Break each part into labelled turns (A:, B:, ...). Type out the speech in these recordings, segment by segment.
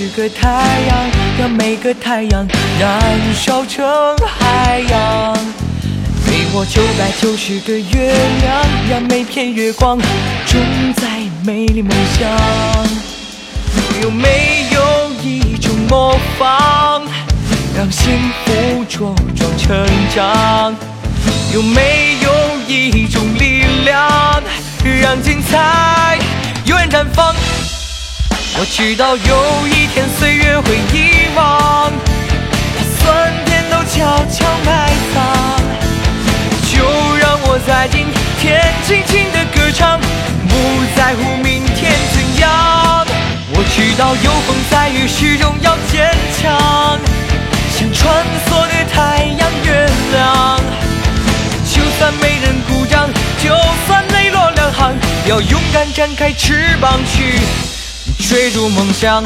A: 十个太阳，让每个太阳燃烧成海洋。给我九百九十个月亮，让每片月光种在美丽梦想。有没有一种魔方，让幸福茁壮成长？有没有一种力量，让精彩永远绽放？我知道有一天岁月会遗忘，把酸甜都悄悄埋藏。就让我在今天尽情的歌唱，不在乎明天怎样。我知道有风在雨，始终要坚强，像穿梭的太阳、月亮。就算没人鼓掌，就算泪落两行，要勇敢展开翅膀去追逐梦想。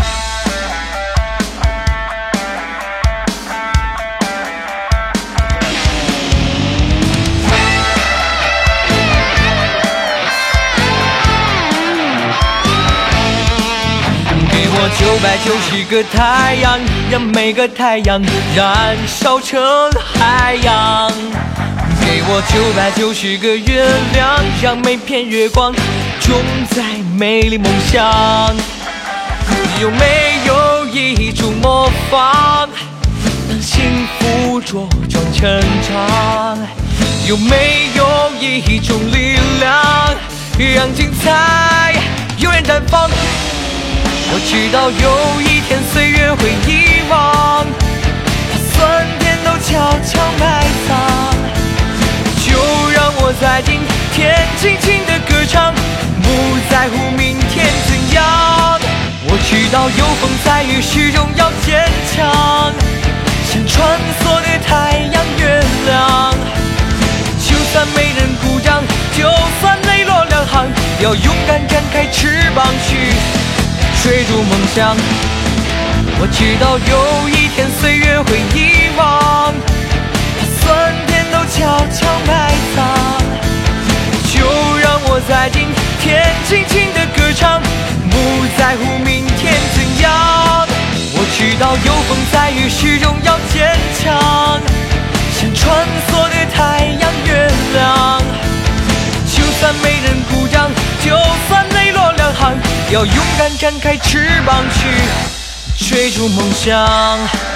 A: 给我九百九十个太阳，让每个太阳燃烧成海洋。给我九百九十个月亮，让每片月光种在美丽梦想。有没有一种魔法，让幸福茁壮成长？有没有一种力量，让精彩永远绽放？我知道有一天岁月会遗忘，把酸甜都悄悄埋藏。就让我在今天尽情的歌唱，不在乎明天怎样。我知道有风在雨，始终要坚强，像穿梭的太阳、月亮。就算没人鼓掌，就算泪落两行，要勇敢展开翅膀去追逐梦想。我知道有一天岁月会遗忘，把酸甜都悄悄埋藏。就让我在今天尽情，在乎明天怎样。我知道有风在雨，始终要坚强，像穿梭的太阳、月亮。就算没人鼓掌，就算泪落两行，要勇敢展开翅膀去追逐梦想。